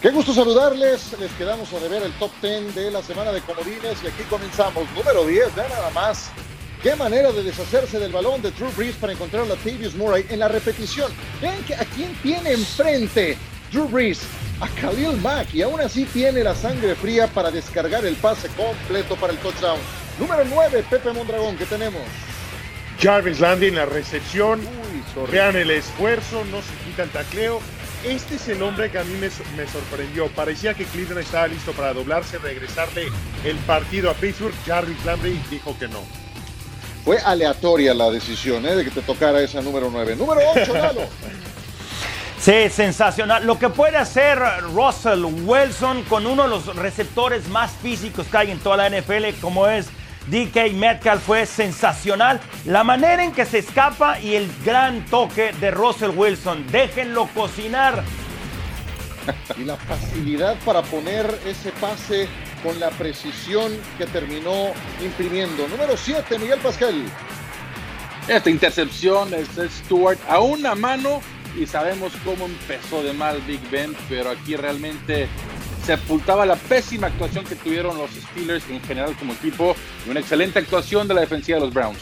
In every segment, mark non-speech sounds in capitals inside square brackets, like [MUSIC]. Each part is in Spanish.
Qué gusto saludarles. Les quedamos a deber el top 10 de la semana de comodines y aquí comenzamos. Número 10, vean nada más. Qué manera de deshacerse del balón de Drew Brees para encontrar a Latavius Murray en la repetición. Vean que a quién tiene enfrente Drew Brees. A Khalil Mack y aún así tiene la sangre fría para descargar el pase completo para el touchdown. Número 9, Pepe Mondragón, ¿qué tenemos? Jarvis Landry en la recepción. Vean el esfuerzo, no se quita el tacleo este es el hombre que a mí me, sorprendió. Parecía que Cleveland estaba listo para doblarse, regresarle el partido a Pittsburgh. Jarvis Landry dijo que no. Fue aleatoria la decisión ¿eh? de que te tocara esa número 9. Número 8, Lalo. [LAUGHS] Sí, sensacional. Lo que puede hacer Russell Wilson con uno de los receptores más físicos que hay en toda la NFL, como es DK Metcalf fue sensacional. La manera en que se escapa y el gran toque de Russell Wilson. Déjenlo cocinar. Y la facilidad para poner ese pase con la precisión que terminó imprimiendo. Número 7, Miguel Pascal. Esta intercepción es Stewart a una mano y sabemos cómo empezó de mal Big Ben, pero aquí realmente sepultaba la pésima actuación que tuvieron los Steelers en general como equipo y una excelente actuación de la defensiva de los Browns.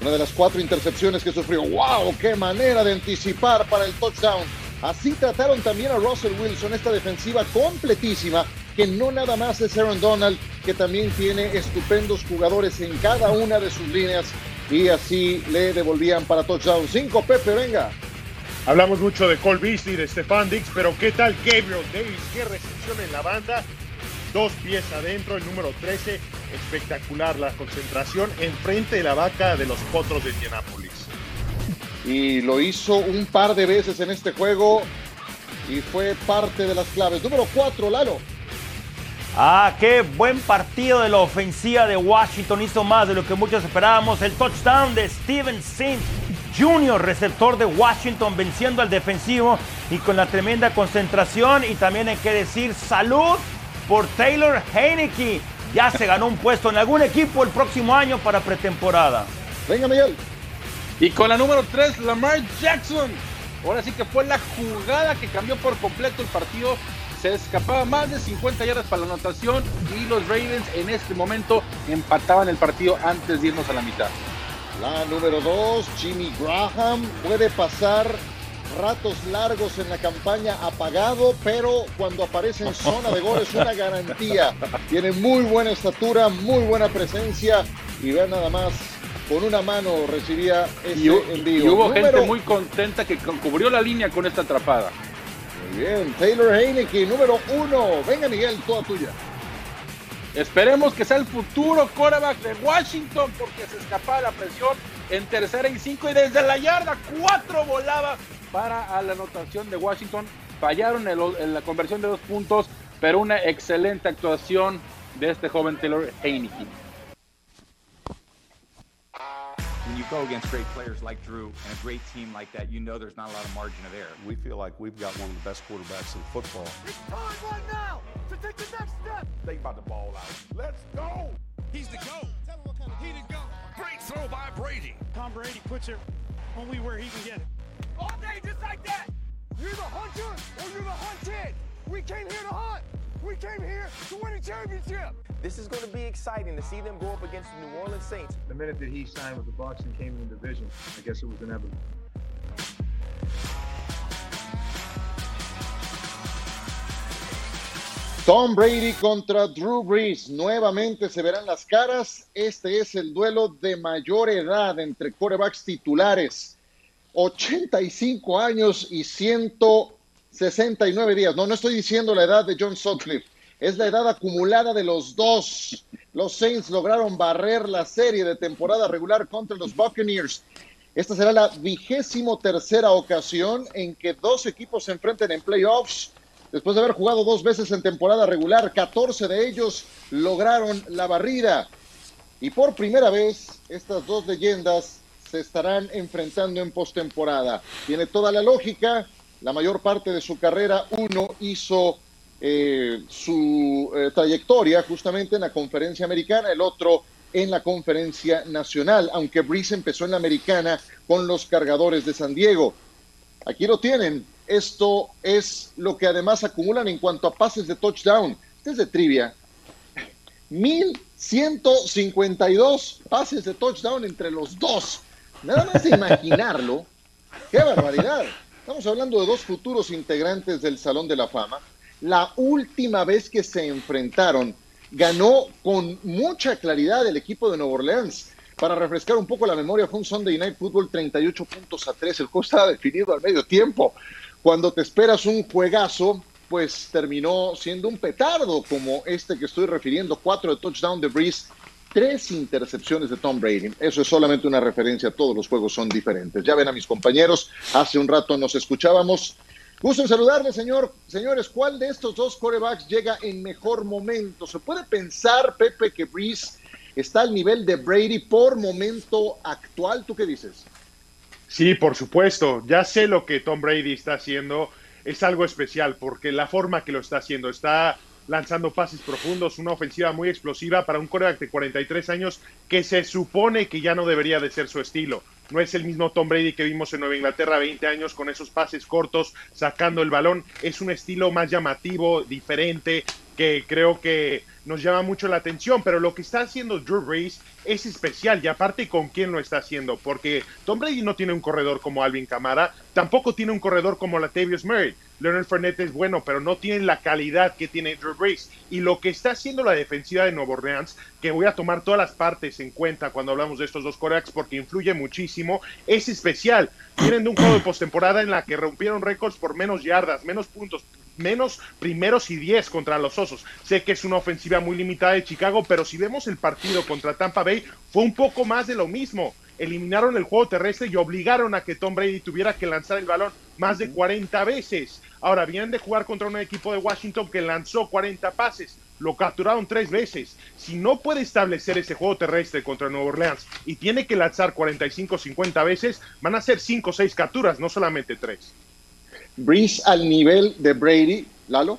Una de las cuatro intercepciones que sufrió. ¡Wow! ¡Qué manera de anticipar para el touchdown! Así trataron también a Russell Wilson, esta defensiva completísima, que no nada más es Aaron Donald, que también tiene estupendos jugadores en cada una de sus líneas y así le devolvían para touchdown. Cinco, Pepe, venga. Hablamos mucho de Cole Beasley, de Stefan Dix, pero ¿qué tal Gabriel Davis? ¿Qué recepción en la banda? Dos pies adentro, el número 13. Espectacular la concentración enfrente de la vaca de los potros de Indianapolis. Y lo hizo un par de veces en este juego y fue parte de las claves. Número 4, Lalo. Ah, qué buen partido de la ofensiva de Washington. Hizo más de lo que muchos esperábamos. El touchdown de Steven Sims Junior, receptor de Washington, venciendo al defensivo y con la tremenda concentración. Y también hay que decir salud por Taylor Heineke. Ya se ganó un puesto en algún equipo el próximo año para pretemporada. Venga, Miguel. Y con la número 3, Lamar Jackson. Ahora sí que fue la jugada que cambió por completo el partido. Se escapaba más de 50 yardas para la anotación y los Ravens en este momento empataban el partido antes de irnos a la mitad. La número 2, Jimmy Graham, puede pasar ratos largos en la campaña apagado, pero cuando aparece en zona de gol es una garantía. Tiene muy buena estatura, muy buena presencia y vean nada más, con una mano recibía ese envío. Y hubo gente muy contenta que cubrió la línea con esta atrapada. Muy bien, Taylor Heineke, número uno. Venga Miguel, toda tuya. Esperemos que sea el futuro quarterback de Washington porque se escapaba la presión en tercera y cinco y desde la yarda cuatro volaba para la anotación de Washington. Fallaron en, la conversión de dos puntos, pero una excelente actuación de este joven Taylor Heineke. When you go against great players like Drew and a great team like that, you know there's not a lot of margin of error. We feel like we've got one of the best quarterbacks in football. It's time right now to take the next step. They about to ball out. Let's go. He's the GOAT. Tell him what kind of he the GOAT. Great throw by Brady. Tom Brady puts it only where he can get it. All day, just like that. You're the hunter or you're the hunted. We came here to hunt. We came here to win a championship. This is going to be exciting to see them go up against the New Orleans Saints. The minute that he signed with the Bucks and came in the division, I guess it was inevitable. Tom Brady contra Drew Brees. Nuevamente se verán las caras. Este es el duelo de mayor edad entre quarterbacks titulares. 85 años y 169 días. No, no estoy diciendo la edad de John Sutcliffe. Es la edad acumulada de los dos. Los Saints lograron barrer la serie de temporada regular contra los Buccaneers. Esta será la vigésimo tercera ocasión en que dos equipos se enfrenten en playoffs. Después de haber jugado dos veces en temporada regular, 14 de ellos lograron la barrida. Y por primera vez, estas dos leyendas se estarán enfrentando en postemporada. Tiene toda la lógica. La mayor parte de su carrera, uno hizo eh, su eh, trayectoria justamente en la conferencia americana, el otro en la conferencia nacional, aunque Breeze empezó en la americana con los cargadores de San Diego. Aquí lo tienen, esto es lo que además acumulan en cuanto a pases de touchdown. Este es de trivia. 1152 pases de touchdown entre los dos. Nada más de imaginarlo. ¡Qué barbaridad! Estamos hablando de dos futuros integrantes del Salón de la Fama. La última vez que se enfrentaron, ganó con mucha claridad el equipo de Nueva Orleans. Para refrescar un poco la memoria, fue un Sunday Night Football 38 puntos a 3. El juego estaba definido al medio tiempo. Cuando te esperas un juegazo, pues terminó siendo un petardo como este que estoy refiriendo. Cuatro de touchdown de Breeze, tres intercepciones de Tom Brady. Eso es solamente una referencia, todos los juegos son diferentes. Ya ven a mis compañeros, hace un rato nos escuchábamos. Gusto en saludarle, señor. Señores, ¿cuál de estos dos corebacks llega en mejor momento? ¿Se puede pensar, Pepe, que Breeze está al nivel de Brady por momento actual? ¿Tú qué dices? Sí, por supuesto. Ya sé lo que Tom Brady está haciendo. Es algo especial porque la forma que lo está haciendo está lanzando pases profundos, una ofensiva muy explosiva para un coreback de 43 años que se supone que ya no debería de ser su estilo. No es el mismo Tom Brady que vimos en Nueva Inglaterra 20 años con esos pases cortos, sacando el balón. Es un estilo más llamativo, diferente, que creo que nos llama mucho la atención, pero lo que está haciendo Drew Brees es especial y aparte con quién lo está haciendo, porque Tom Brady no tiene un corredor como Alvin Kamara, tampoco tiene un corredor como Latavius Murray. Leonard Fournette es bueno, pero no tiene la calidad que tiene Drew Brees. Y lo que está haciendo la defensiva de Nuevo Orleans, que voy a tomar todas las partes en cuenta cuando hablamos de estos dos corebacks porque influye muchísimo, es especial. Vienen de un juego de postemporada en la que rompieron récords por menos yardas, menos puntos, menos primeros y diez contra los Osos. Sé que es una ofensiva muy limitada de Chicago, pero si vemos el partido contra Tampa Bay, fue un poco más de lo mismo. Eliminaron el juego terrestre y obligaron a que Tom Brady tuviera que lanzar el balón más de 40 veces. Ahora vienen de jugar contra un equipo de Washington que lanzó 40 pases. Lo capturaron tres veces. Si no puede establecer ese juego terrestre contra Nueva Orleans y tiene que lanzar 45 50 veces, van a ser 5 o 6 capturas, no solamente 3. Breeze al nivel de Brady, Lalo.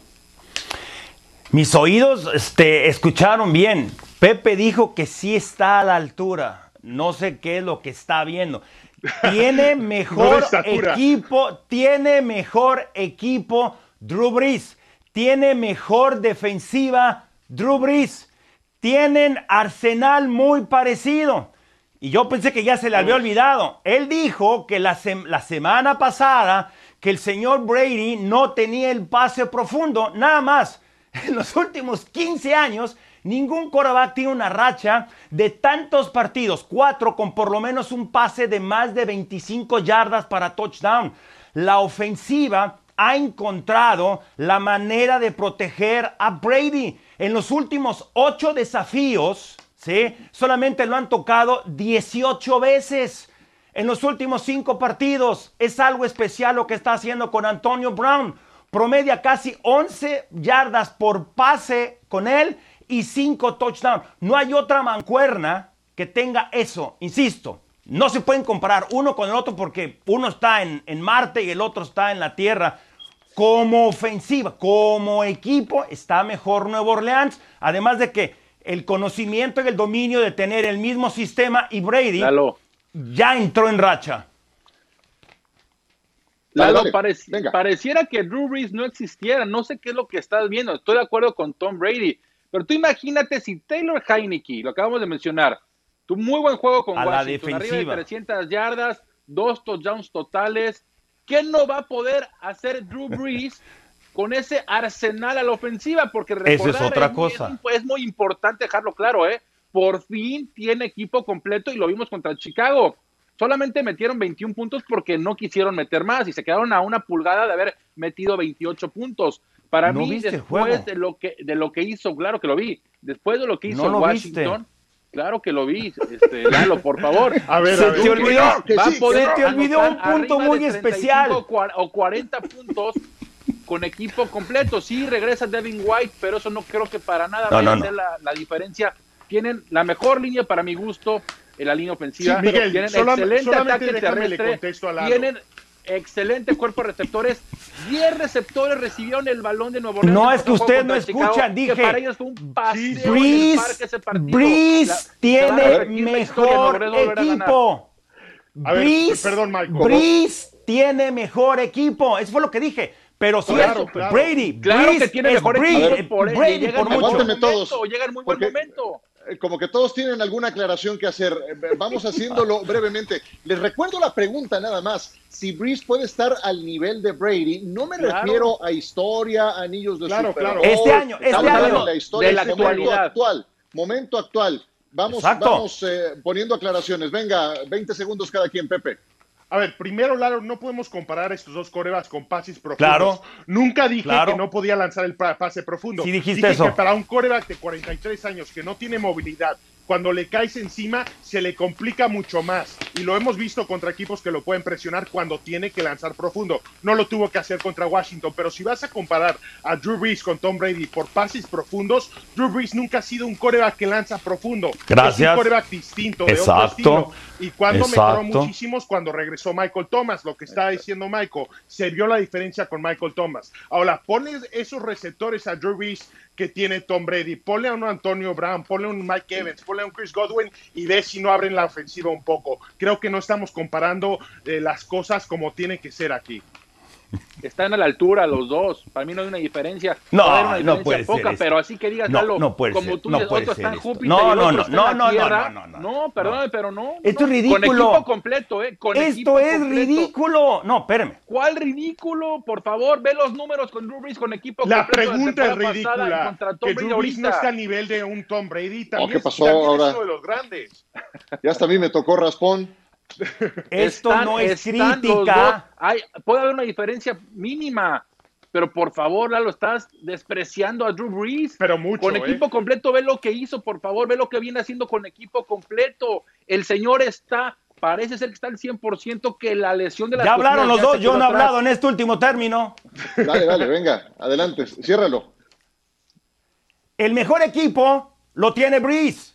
Mis oídos este, escucharon bien. Pepe dijo que sí está a la altura. No sé qué es lo que está viendo. Tiene [LAUGHS] mejor equipo, tiene mejor equipo Drew Brees. Tiene mejor defensiva Drew Brees. Tienen arsenal muy parecido. Y yo pensé que ya se le había olvidado. Él dijo que la, la semana pasada que el señor Brady no tenía el pase profundo, nada más. [LAUGHS] En los últimos 15 años, ningún quarterback tiene una racha de tantos partidos, cuatro con por lo menos un pase de más de 25 yardas para touchdown. La ofensiva ha encontrado la manera de proteger a Brady. En los últimos ocho desafíos, ¿sí? solamente lo han tocado 18 veces en los últimos cinco partidos. Es algo especial lo que está haciendo con Antonio Brown. Promedia casi 11 yardas por pase con él y 5 touchdowns. No hay otra mancuerna que tenga eso. Insisto, no se pueden comparar uno con el otro porque uno está en, en Marte y el otro está en la Tierra. Como ofensiva, como equipo, está mejor Nuevo Orleans. Además de que el conocimiento y el dominio de tener el mismo sistema y Brady ya entró en racha. Lalo, pareciera que Drew Brees no existiera. No sé qué es lo que estás viendo. Estoy de acuerdo con Tom Brady. Pero tú imagínate si Taylor Heineke, lo acabamos de mencionar, tu muy buen juego con Washington, arriba de 300 yardas, dos touchdowns totales. ¿Qué no va a poder hacer Drew Brees [LAUGHS] con ese arsenal a la ofensiva? Porque recordar, es otra cosa. es muy importante dejarlo claro, ¿eh? Por fin tiene equipo completo y lo vimos contra Chicago. Solamente metieron 21 puntos porque no quisieron meter más y se quedaron a una pulgada de haber metido 28 puntos. Para mí, después de lo que de lo que hizo, claro que lo vi. Después de lo que hizo Washington, claro que lo vi. Este, [LAUGHS] Lalo, por favor. A ver, se te olvidó, va a poder te olvidó un punto muy especial o 40 puntos con equipo completo. Sí, regresa Devin White, pero eso no creo que para nada vaya a ser la, la diferencia tienen la mejor línea para mi gusto en la línea ofensiva. Miguel, tienen excelente ataque terrestre, tienen excelente cuerpo de receptores. 10 receptores recibieron el balón de Nuevo Orleans. No es que ustedes no escuchan, dije. Que para ellos fue un paseo Breeze, tiene mejor equipo. A ver, perdón, Michael. Breeze tiene mejor equipo. Eso fue lo que dije. Pero si Claro, es claro. Brady, Claro Breeze que tiene mejor Brady, equipo por, Brady por en muy mucho. momento, todos, llega en muy buen momento. Eh, Como que todos tienen alguna aclaración que hacer. Eh, Vamos haciéndolo [LAUGHS] brevemente. Les recuerdo la pregunta nada más. Si Breeze puede estar al nivel de Brady, no me Claro. refiero a historia, anillos de Claro, Super claro. Este año, este Estamos hablando año. de la historia De la este momento actualidad. actual. Momento actual. Vamos, Exacto. vamos eh, poniendo aclaraciones. Venga, 20 segundos cada quien, Pepe. A ver, primero, Lalo, no podemos comparar estos dos corebacks con pases profundos. Claro. Nunca dije Claro. que no podía lanzar el pa- pase profundo. Sí dijiste dije eso. que para un coreback de 43 años que no tiene movilidad, cuando le caes encima, se le complica mucho más. Y lo hemos visto contra equipos que lo pueden presionar cuando tiene que lanzar profundo. No lo tuvo que hacer contra Washington, pero si vas a comparar a Drew Brees con Tom Brady por pases profundos, Drew Brees nunca ha sido un coreback que lanza profundo. Es Gracias. un coreback distinto, de otro Exacto. estilo. Y cuando mejoró Exacto. muchísimo cuando regresó Michael Thomas, lo que está diciendo Michael, se vio la diferencia con Michael Thomas. Ahora, pones esos receptores a Drew Brees que tiene Tom Brady, ponle a un Antonio Brown, ponle a un Mike Evans, ponle a un Chris Godwin y ve si no abren la ofensiva un poco. Creo que no estamos comparando eh, las cosas como tienen que ser aquí. Están a la altura los dos. Para mí no hay una diferencia. No, Puede haber una no diferencia puede ser poca, esto. pero así que digas, No, Lalo, no puede como ser, tú no dices, puede otro ser está en. Júpiter No, no, no, no, no, la no, no, no, no, No, perdóname, no. pero no. Esto no. es ridículo. Con equipo completo, ¿eh? Con Esto equipo es completo. ridículo. No, espérame. ¿Cuál ridículo? Por favor, ve los números con Drew Brees con equipo La completo de pregunta es ridícula. Que Drew Brees no está al nivel de un Tom Brady. También, ¿qué es- pasó también ahora? es uno de los grandes. Ya hasta a mí me tocó raspón. Esto Están- no es crítica. Hay, puede haber una diferencia mínima, pero por favor, Lalo, estás despreciando a Drew Brees. Pero mucho, Con ¿eh? equipo completo, ve lo que hizo, por favor, ve lo que viene haciendo con equipo completo. El señor está, parece ser que está al 100% que la lesión de la Ya hablaron los dos. Yo no he hablado en este último término. Dale, dale, venga, adelante, ciérralo. El mejor equipo lo tiene Breeze.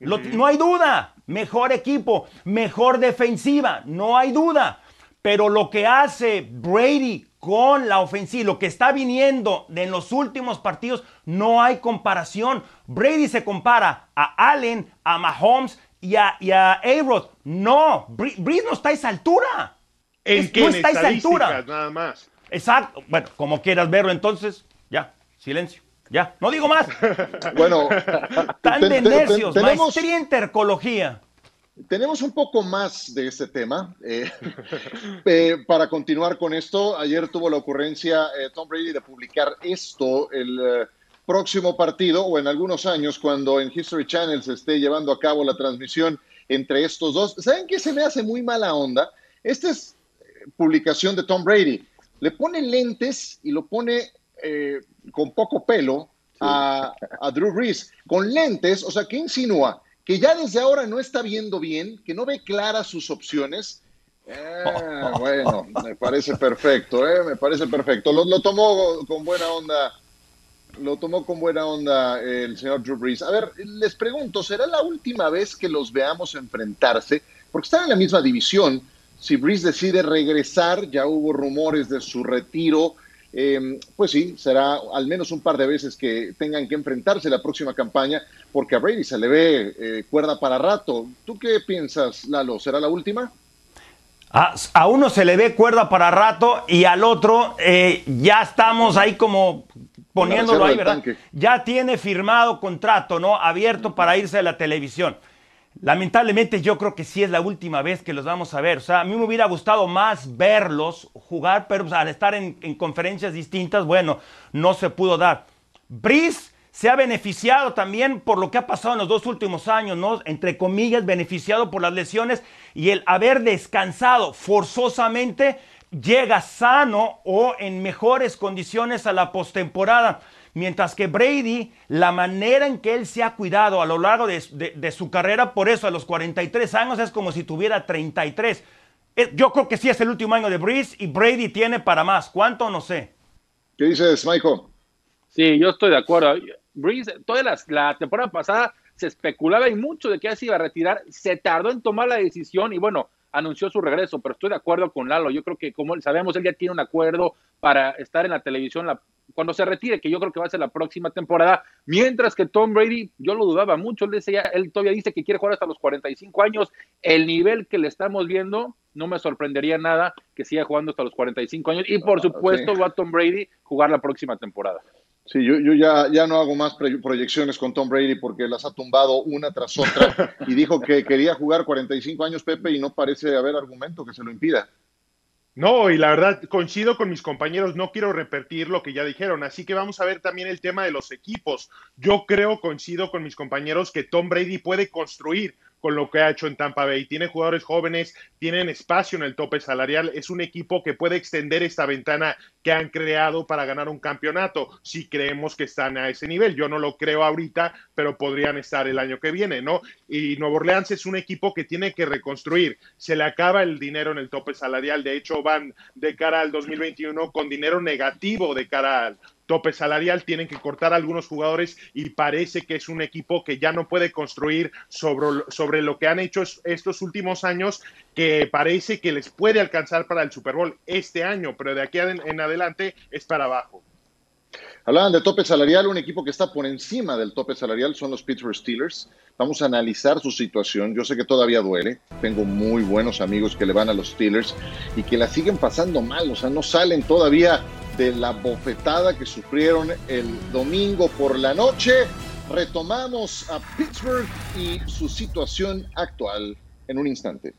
Lo- No hay duda. Mejor equipo, mejor defensiva, no hay duda. Pero lo que hace Brady con la ofensiva, lo que está viniendo de en los últimos partidos, no hay comparación. Brady se compara a Allen, a Mahomes y a, y a A-Rod. No, Breeze no está a esa altura. ¿En Es- qué? no está a esa altura. nada más. Exacto. Bueno, como quieras verlo, entonces, ya, silencio. Ya, no digo más. [LAUGHS] Bueno, Tan de necios, tenemos, maestría en tercología. tenemos un poco más de este tema. eh, [LAUGHS] eh, para continuar con esto, ayer tuvo la ocurrencia eh, Tom Brady de publicar esto el próximo partido o en algunos años cuando en History Channel se esté llevando a cabo la transmisión entre estos dos. ¿Saben qué se me hace muy mala onda? Esta es publicación de Tom Brady. Le pone lentes y lo pone eh, con poco pelo a, a Drew Brees. Con lentes, o sea, ¿qué insinúa? Que ya desde ahora no está viendo bien, que no ve claras sus opciones. Eh, [LAUGHS] bueno, me parece perfecto, eh, me parece perfecto. Lo, lo tomó con buena onda, lo tomó con buena onda el señor Drew Brees. A ver, les pregunto, ¿será la última vez que los veamos enfrentarse? Porque están en la misma división. Si Brees decide regresar, ya hubo rumores de su retiro. Eh, pues sí, será al menos un par de veces que tengan que enfrentarse la próxima campaña, porque a Brady se le ve eh, cuerda para rato. ¿Tú qué piensas, Lalo? ¿Será la última? A, a uno se le ve cuerda para rato y al otro eh, ya estamos ahí como poniéndolo ahí, ¿verdad? Ya tiene firmado contrato, ¿no? Abierto para irse a la televisión. Lamentablemente yo creo que sí es la última vez que los vamos a ver. O sea, a mí me hubiera gustado más verlos jugar, pero al estar en, en conferencias distintas, bueno, no se pudo dar. Brice se ha beneficiado también por lo que ha pasado en los dos últimos años, ¿no? Entre comillas, beneficiado por las lesiones y el haber descansado forzosamente, llega sano o en mejores condiciones a la postemporada. Mientras que Brady, la manera en que él se ha cuidado a lo largo de, de- de su carrera, por eso a los 43 años es como si tuviera 33. Eh, Yo creo que sí es el último año de Breeze y Brady tiene para más. ¿Cuánto? No sé. ¿Qué dices, Michael? Sí, yo estoy de acuerdo. Breeze, toda la, la temporada pasada se especulaba y mucho de que ya se iba a retirar. Se tardó en tomar la decisión y bueno, anunció su regreso, pero estoy de acuerdo con Lalo. Yo creo que como sabemos, él ya tiene un acuerdo para estar en la televisión la cuando se retire, que yo creo que va a ser la próxima temporada, mientras que Tom Brady, yo lo dudaba mucho, él, decía, él todavía dice que quiere jugar hasta los 45 años, el nivel que le estamos viendo, no me sorprendería nada que siga jugando hasta los 45 años, y por supuesto va Tom Brady jugar la próxima temporada. Sí, yo, yo ya, ya no hago más proyecciones con Tom Brady porque las ha tumbado una tras otra y dijo que quería jugar 45 años Pepe y no parece haber argumento que se lo impida. No, y la verdad coincido con mis compañeros, no quiero repetir lo que ya dijeron, así que vamos a ver también el tema de los equipos. Yo creo, coincido con mis compañeros, que Tom Brady puede construir con lo que ha hecho en Tampa Bay. Tiene jugadores jóvenes, tienen espacio en el tope salarial. Es un equipo que puede extender esta ventana que han creado para ganar un campeonato, si creemos que están a ese nivel. Yo no lo creo ahorita, pero podrían estar el año que viene, ¿no? Y Nuevo Orleans es un equipo que tiene que reconstruir. Se le acaba el dinero en el tope salarial. De hecho, van de cara al 2021 con dinero negativo de cara al tope salarial, tienen que cortar algunos jugadores y parece que es un equipo que ya no puede construir sobre, sobre lo que han hecho estos últimos años, que parece que les puede alcanzar para el Super Bowl este año, pero de aquí en adelante es para abajo. Hablaban de tope salarial, un equipo que está por encima del tope salarial son los Pittsburgh Steelers. Vamos a analizar su situación. Yo sé que todavía duele. Tengo muy buenos amigos que le van a los Steelers y que la siguen pasando mal. O sea, no salen todavía de la bofetada que sufrieron el domingo por la noche. Retomamos a Pittsburgh y su situación actual en un instante.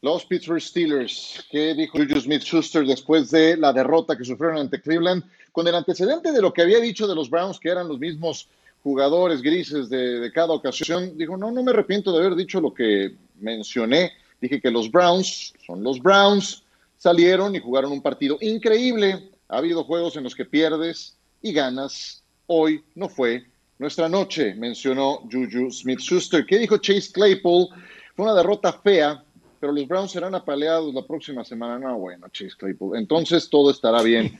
Los Pittsburgh Steelers, ¿qué dijo Juju Smith-Schuster después de la derrota que sufrieron ante Cleveland? Con el antecedente de lo que había dicho de los Browns, que eran los mismos jugadores grises de, de cada ocasión, dijo, no, no me arrepiento de haber dicho lo que mencioné. Dije que los Browns son los Browns, salieron y jugaron un partido increíble. Ha habido juegos en los que pierdes y ganas. Hoy no fue nuestra noche, mencionó Juju Smith-Schuster. ¿Qué dijo Chase Claypool? Fue una derrota fea, pero los Browns serán apaleados la próxima semana. No, bueno, Chase Claypool. Entonces todo estará bien.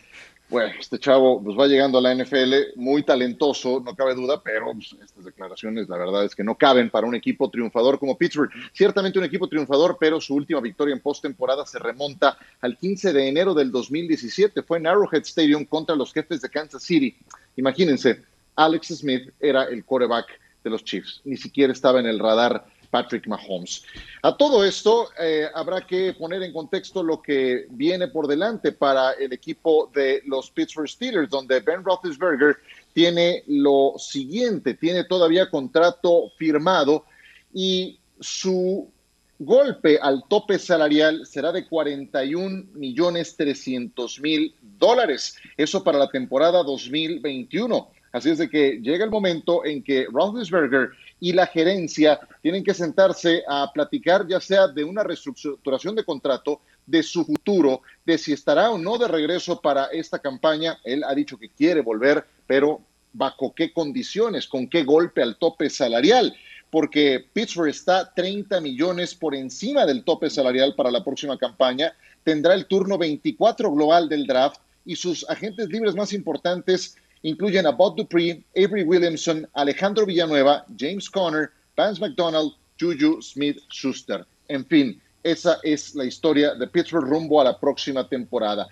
Bueno, este chavo pues, va llegando a la NFL muy talentoso, no cabe duda, pero pues, estas declaraciones la verdad es que no caben para un equipo triunfador como Pittsburgh. Ciertamente un equipo triunfador, pero su última victoria en postemporada se remonta al 15 de enero del 2017. Fue en Arrowhead Stadium contra los jefes de Kansas City. Imagínense, Alex Smith era el quarterback de los Chiefs, ni siquiera estaba en el radar Patrick Mahomes. A todo esto, eh, habrá que poner en contexto lo que viene por delante para el equipo de los Pittsburgh Steelers, donde Ben Roethlisberger tiene lo siguiente, tiene todavía contrato firmado y su golpe al tope salarial será de 41 millones 300 mil dólares. Eso para la temporada 2021. Así es de que llega el momento en que Roethlisberger y la gerencia tienen que sentarse a platicar ya sea de una reestructuración de contrato, de su futuro, de si estará o no de regreso para esta campaña. Él ha dicho que quiere volver, pero bajo qué condiciones, con qué golpe al tope salarial, porque Pittsburgh está 30 millones por encima del tope salarial para la próxima campaña, tendrá el turno 24 global del draft y sus agentes libres más importantes incluyen a Bob Dupree, Avery Williamson, Alejandro Villanueva, James Conner, Vance McDonald, Juju Smith-Schuster. En fin, esa es la historia de Pittsburgh rumbo a la próxima temporada.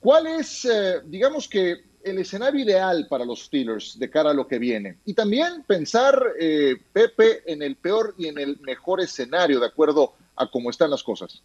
¿Cuál es, eh, digamos que, el escenario ideal para los Steelers de cara a lo que viene? Y también pensar, eh, Pepe, en el peor y en el mejor escenario, de acuerdo a cómo están las cosas.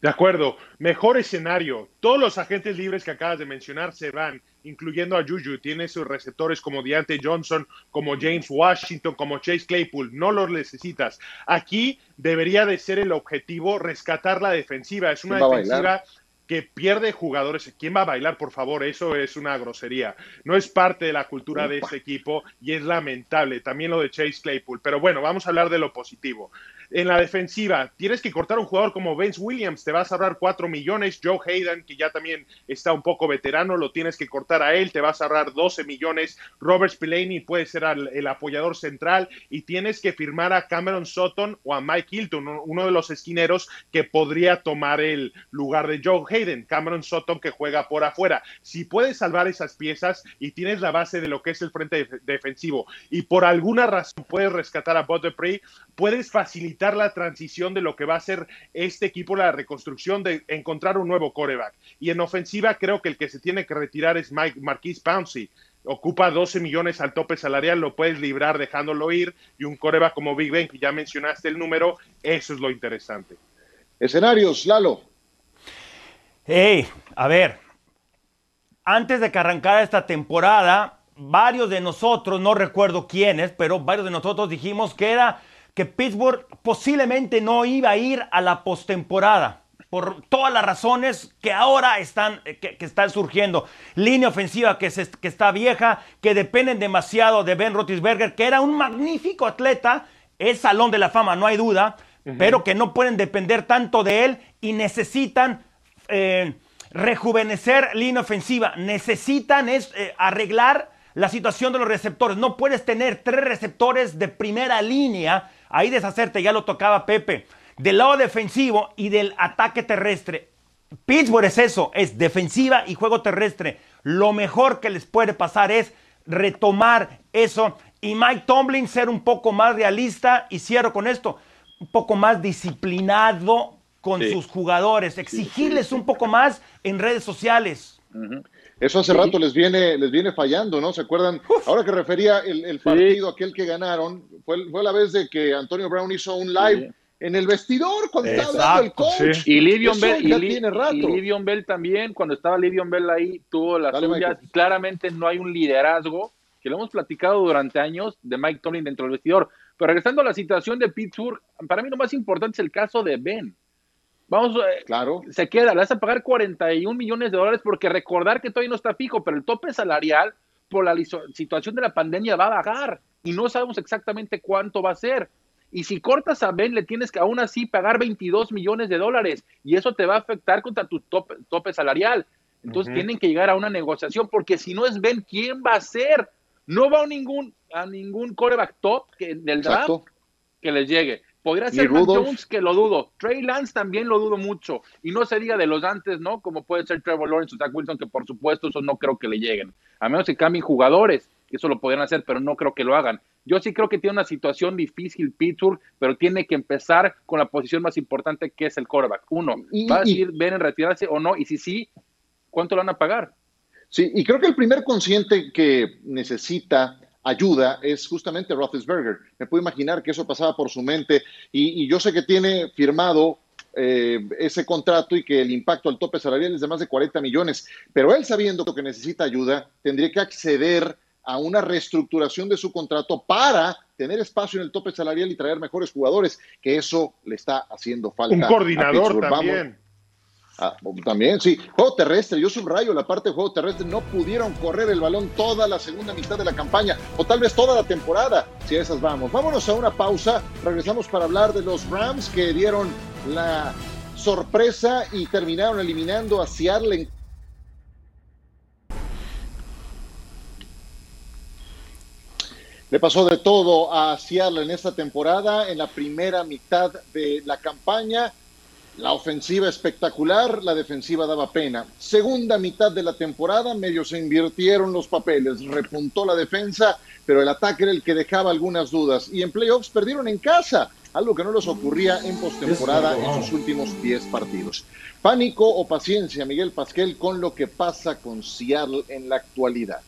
De acuerdo, mejor escenario. Todos los agentes libres que acabas de mencionar se van, incluyendo a Juju. Tiene sus receptores como Deante Johnson, como James Washington, como Chase Claypool. No los necesitas. Aquí debería de ser el objetivo rescatar la defensiva. Es una defensiva que pierde jugadores. ¿Quién va a bailar, por favor? Eso es una grosería. No es parte de la cultura de este equipo y es lamentable. También lo de Chase Claypool. Pero bueno, vamos a hablar de lo positivo en la defensiva. Tienes que cortar a un jugador como Vince Williams, te vas a ahorrar 4 millones. Joe Hayden, que ya también está un poco veterano, lo tienes que cortar a él, te vas a ahorrar 12 millones. Robert Spillane puede ser el, apoyador central y tienes que firmar a Cameron Sutton o a Mike Hilton, uno de los esquineros que podría tomar el lugar de Joe Hayden, Cameron Sutton que juega por afuera. Si puedes salvar esas piezas y tienes la base de lo que es el frente defensivo y por alguna razón puedes rescatar a Bud Dupree, puedes facilitar la transición de lo que va a ser este equipo, la reconstrucción de encontrar un nuevo coreback. Y en ofensiva creo que el que se tiene que retirar es Mike Marquise Pouncey ocupa 12 millones al tope salarial, lo puedes librar dejándolo ir, y un coreback como Big Ben, que ya mencionaste el número, eso es lo interesante. Escenarios, Lalo. Hey, a ver, antes de que arrancara esta temporada, varios de nosotros, no recuerdo quiénes, pero varios de nosotros dijimos que era que Pittsburgh posiblemente no iba a ir a la postemporada por todas las razones que ahora están, que, están surgiendo. Línea ofensiva que, se, que está vieja, que dependen demasiado de Ben Roethlisberger, que era un magnífico atleta, es salón de la fama, no hay duda, pero que no pueden depender tanto de él y necesitan eh, rejuvenecer línea ofensiva, necesitan es, eh, arreglar la situación de los receptores. No puedes tener tres receptores de primera línea, ahí deshacerte, ya lo tocaba Pepe del lado defensivo y del ataque terrestre. Pittsburgh es eso, es defensiva y juego terrestre. Lo mejor que les puede pasar es retomar eso y Mike Tomlin ser un poco más realista y cierro con esto, un poco más disciplinado con sus jugadores, exigirles un poco más en redes sociales. Eso hace rato les viene, les viene fallando, ¿no? ¿Se acuerdan? Ahora que refería el, partido, aquel que ganaron, fue, fue, la vez de que Antonio Brown hizo un live en el vestidor cuando estaba hablando el coach. Y Livion Bell, y, Bell también, cuando estaba Livion Bell ahí, tuvo las suyas. Claramente no hay un liderazgo, que lo hemos platicado durante años, de Mike Tomlin dentro del vestidor. Pero regresando a la situación de Pittsburgh, para mí lo más importante es el caso de Ben. Vamos, eh, claro. se queda, le vas a pagar 41 millones de dólares porque recordar que todavía no está fijo, pero el tope salarial por la situación de la pandemia va a bajar y no sabemos exactamente cuánto va a ser. Y si cortas a Ben, le tienes que aún así pagar 22 millones de dólares y eso te va a afectar contra tu tope, tope salarial. Entonces tienen que llegar a una negociación porque si no es Ben, ¿quién va a ser? No va a ningún, a ningún coreback top que, del draft que les llegue. Podría ser Jones, que lo dudo. Trey Lance también lo dudo mucho. Y no se diga de los antes, ¿no? Como puede ser Trevor Lawrence o Zach Wilson, que por supuesto eso no creo que le lleguen. A menos que cambien jugadores, eso lo podrían hacer, pero no creo que lo hagan. Yo sí creo que tiene una situación difícil Pittsburgh, pero tiene que empezar con la posición más importante que es el quarterback. Uno, ¿va a decir Ben en retirarse o no? Y si sí, ¿cuánto le van a pagar? Sí, y creo que el primer consciente que necesita ayuda es justamente Roethlisberger. Me puedo imaginar que eso pasaba por su mente y, yo sé que tiene firmado eh, ese contrato y que el impacto al tope salarial es de más de 40 millones, pero él sabiendo que necesita ayuda, tendría que acceder a una reestructuración de su contrato para tener espacio en el tope salarial y traer mejores jugadores, que eso le está haciendo falta. Un coordinador también. Ah, también, sí. Juego terrestre, yo subrayo la parte de juego terrestre. No pudieron correr el balón toda la segunda mitad de la campaña, o tal vez toda la temporada, si a esas vamos. Vámonos a una pausa. Regresamos para hablar de los Rams que dieron la sorpresa y terminaron eliminando a Seattle en Le pasó de todo a Seattle en esta temporada, en la primera mitad de la campaña. La ofensiva espectacular, la defensiva daba pena. Segunda mitad de la temporada, medio se invirtieron los papeles, repuntó la defensa, pero el ataque era el que dejaba algunas dudas. Y en playoffs perdieron en casa, algo que no les ocurría en postemporada en sus últimos 10 partidos. Pánico o paciencia, Miguel Pasquel, con lo que pasa con Seattle en la actualidad.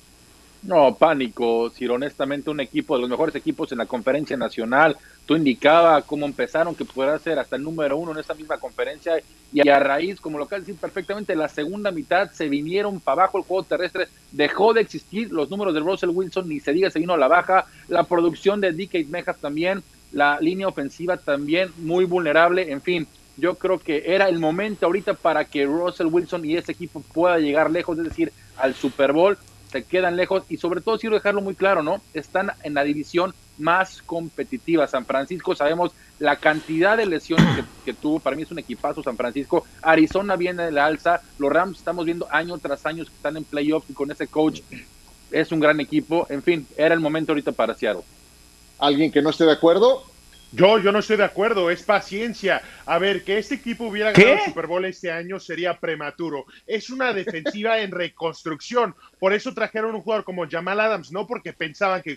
No, pánico, si honestamente un equipo de los mejores equipos en la conferencia nacional, tú indicaba cómo empezaron que pudiera ser hasta el número uno en esa misma conferencia y a raíz, como lo acabas decir perfectamente, la segunda mitad se vinieron para abajo, el juego terrestre dejó de existir, los números de Russell Wilson ni se diga se vino a la baja, la producción de DK Mejas también, la línea ofensiva también muy vulnerable, en fin, yo creo que era el momento ahorita para que Russell Wilson y ese equipo pueda llegar lejos, es decir, al Super Bowl se quedan lejos y sobre todo quiero dejarlo muy claro, ¿no? Están en la división más competitiva. San Francisco, sabemos la cantidad de lesiones que, tuvo, para mí es un equipazo San Francisco. Arizona viene de la alza, los Rams estamos viendo año tras año que están en playoffs y con ese coach es un gran equipo. En fin, era el momento ahorita para Seattle. ¿Alguien que no esté de acuerdo? Yo, yo no estoy de acuerdo, es paciencia. A ver, que este equipo hubiera ¿Qué? ganado el Super Bowl este año sería prematuro. Es una defensiva en reconstrucción. Por eso trajeron un jugador como Jamal Adams, no porque pensaban que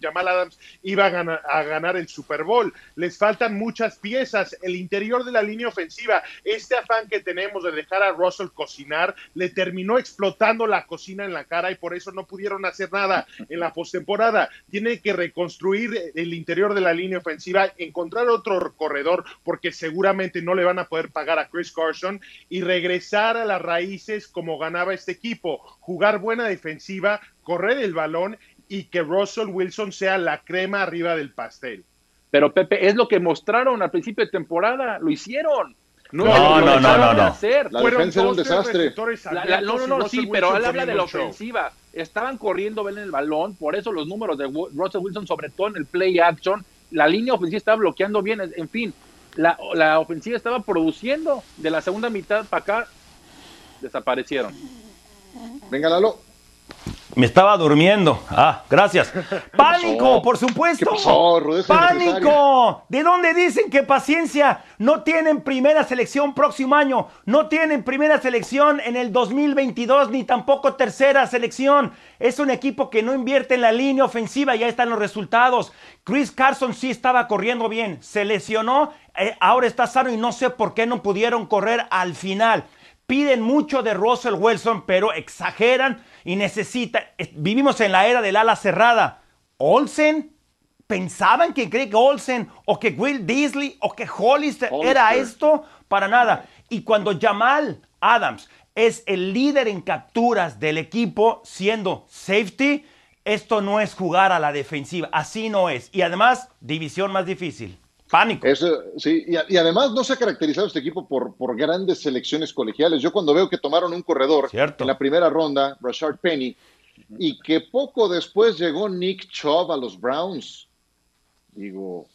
Jamal Adams iba a ganar, a ganar el Super Bowl. Les faltan muchas piezas. El interior de la línea ofensiva, este afán que tenemos de dejar a Russell cocinar, le terminó explotando la cocina en la cara y por eso no pudieron hacer nada en la postemporada. Tiene que reconstruir el interior de la línea ofensiva, encontrar otro corredor, porque seguramente no le van a poder pagar a Chris Carson y regresar a las raíces como ganaba este equipo. Jugar buena defensiva, correr el balón y que Russell Wilson sea la crema arriba del pastel. Pero Pepe, es lo que mostraron al principio de temporada, lo hicieron. No, lo no, no, no, de no. hacer. La Fueron defensa era un desastre. no, no, no, sí, pero él habla de la ofensiva. Estaban corriendo bien el balón, por eso los números de Russell Wilson, sobre todo en el play action, la línea ofensiva estaba bloqueando bien, en fin, la, la ofensiva estaba produciendo de la segunda mitad para acá, desaparecieron. Venga, Lalo. Me estaba durmiendo. Ah, gracias. [LAUGHS] Pánico, por supuesto. ¿Qué pasó, Rudeza Pánico. ¿De dónde dicen que paciencia? No tienen primera selección próximo año. No tienen primera selección en el 2022 ni tampoco tercera selección. Es un equipo que no invierte en la línea ofensiva. Ya están los resultados. Chris Carson sí estaba corriendo bien. Se lesionó. eh, ahora está sano y no sé por qué no pudieron correr al final. Piden mucho de Russell Wilson, pero exageran y necesitan. Vivimos en la era del ala cerrada. Olsen, pensaban que Greg Olsen o que Will Disley o que Hollister era Hollister. esto para nada. Y cuando Jamal Adams es el líder en capturas del equipo siendo safety, esto no es jugar a la defensiva. Así no es. Y además, división más difícil. Pánico. Eso, sí, y, además no se ha caracterizado este equipo por, por grandes selecciones colegiales. Yo cuando veo que tomaron un corredor Cierto. en la primera ronda, Rashard Penny, y que poco después llegó Nick Chubb a los Browns, digo,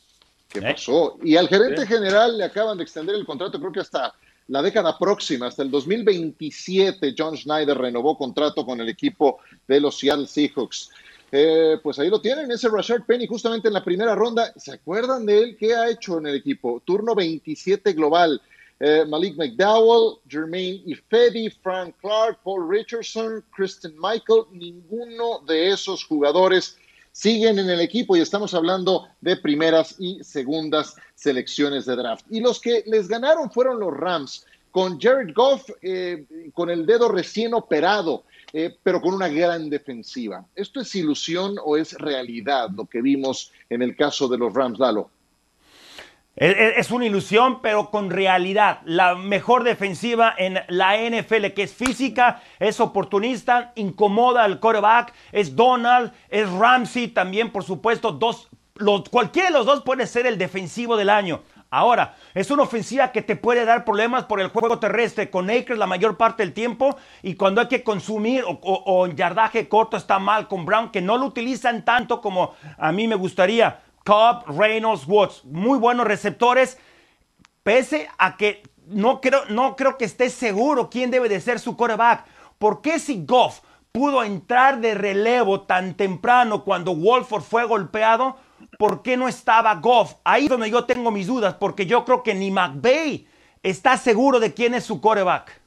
¿qué ¿Eh? pasó? Y al gerente general le acaban de extender el contrato, creo que hasta la década próxima, hasta el 2027, John Schneider renovó contrato con el equipo de los Seattle Seahawks. Eh, pues ahí lo tienen, ese Rashard Penny justamente en la primera ronda. ¿Se acuerdan de él? ¿Qué ha hecho en el equipo? Turno 27 global. Eh, Malik McDowell, Jermaine Ifedi, Frank Clark, Paul Richardson, Kristen Michael, ninguno de esos jugadores siguen en el equipo y estamos hablando de primeras y segundas selecciones de draft. Y los que les ganaron fueron los Rams, con Jared Goff eh, con el dedo recién operado, eh, pero con una gran defensiva. ¿Esto es ilusión o es realidad lo que vimos en el caso de los Rams, Lalo? Es, una ilusión, pero con realidad. La mejor defensiva en la NFL, que es física, es oportunista, incomoda al quarterback, es Donald, es Ramsey también, por supuesto. Dos, cualquiera de los dos puede ser el defensivo del año. Ahora, es una ofensiva que te puede dar problemas por el juego terrestre con Akers la mayor parte del tiempo y cuando hay que consumir o, o- yardaje corto está mal con Brown, que no lo utilizan tanto como a mí me gustaría. Cobb, Reynolds, Woods, muy buenos receptores, pese a que no creo, no creo que esté seguro quién debe de ser su quarterback. ¿Por qué si Goff pudo entrar de relevo tan temprano cuando Wolford fue golpeado? ¿Por qué no estaba Goff? Ahí es donde yo tengo mis dudas, porque yo creo que ni McVay está seguro de quién es su quarterback.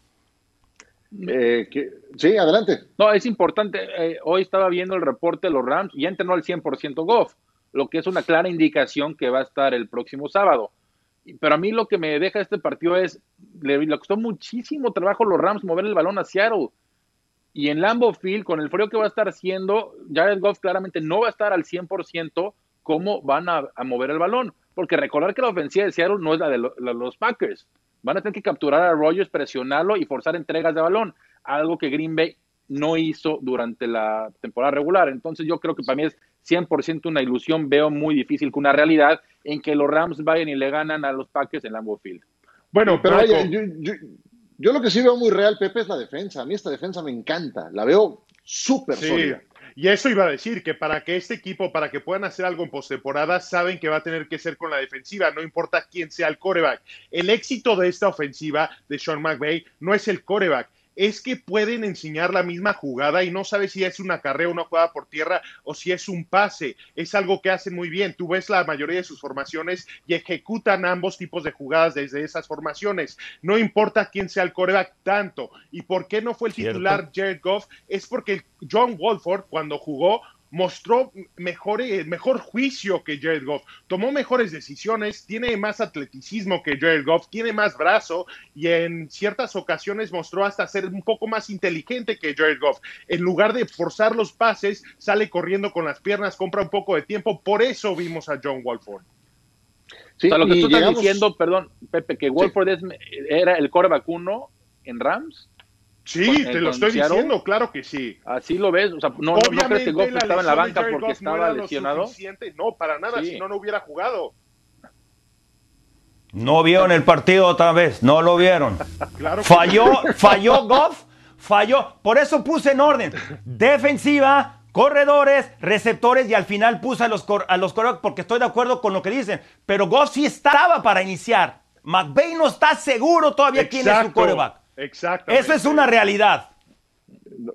Eh, que- sí, adelante. No, es importante. eh, hoy estaba viendo el reporte de los Rams y ya entrenó al 100% Goff, lo que es una clara indicación que va a estar el próximo sábado. Y- Pero a mí lo que me deja este partido es, le, le costó muchísimo trabajo a los Rams mover el balón a Seattle. Y en Lambeau Field, con el frío que va a estar haciendo, Jared Goff claramente no va a estar al 100% cómo van a, a mover el balón. Porque recordar que la ofensiva de Seattle no es la de, lo- la de los Packers. Van a tener que capturar a Rogers, presionarlo y forzar entregas de balón. Algo que Green Bay no hizo durante la temporada regular. Entonces yo creo que para mí es 100% una ilusión. Veo muy difícil que una realidad en que los Rams vayan y le ganan a los Packers en Lambeau Field. Bueno, Pero yo, yo- yo lo que sí veo muy real, Pepe, es la defensa. A mí esta defensa me encanta. La veo súper Sí, sólida. Y eso iba a decir, que para que este equipo, para que puedan hacer algo en postemporada, saben que va a tener que ser con la defensiva, no importa quién sea el coreback. El éxito de esta ofensiva de Sean McVay no es el coreback, es que pueden enseñar la misma jugada y no sabes si es una carrera, una jugada por tierra o si es un pase. Es algo que hacen muy bien. Tú ves la mayoría de sus formaciones y ejecutan ambos tipos de jugadas desde esas formaciones. No importa quién sea el coreback tanto. ¿Y por qué no fue el titular Jared Goff? Es porque John Wolford, cuando jugó, mostró mejor, eh, mejor juicio que Jared Goff, tomó mejores decisiones, tiene más atleticismo que Jared Goff, tiene más brazo y en ciertas ocasiones mostró hasta ser un poco más inteligente que Jared Goff. En lugar de forzar los pases, sale corriendo con las piernas, compra un poco de tiempo, por eso vimos a John Wolford. Sí, o sea, lo que tú estás diciendo, perdón, Pepe, que Wolford era el core vacuno en Rams. Sí, te lo estoy diciendo, claro que sí. Así lo ves, o sea, no, no crees que Goff estaba en la banca porque estaba lesionado. No, para nada, si no, no hubiera jugado. No vieron el partido otra vez, no lo vieron. [LAUGHS] Claro falló, [LAUGHS] falló Goff, falló. Por eso puse en orden defensiva, corredores, receptores y al final puse a los, a los porque estoy de acuerdo con lo que dicen. Pero Goff sí estaba para iniciar. McVeigh no está seguro todavía quién es su coreback. Exacto. Eso es una realidad.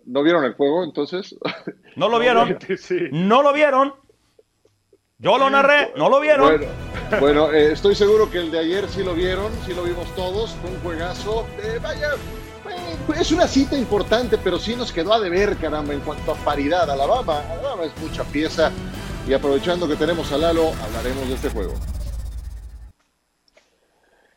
¿No, vieron el juego entonces? ¿No lo vieron? ¿No lo vieron? Yo lo narré, ¿no lo vieron? Bueno, eh, estoy seguro que el de ayer sí lo vieron, sí lo vimos todos, fue un juegazo. Eh, vaya, eh, es una cita importante, pero sí nos quedó a deber, caramba, en cuanto a paridad. Alabama, Alabama es mucha pieza. Y aprovechando que tenemos a Lalo, hablaremos de este juego.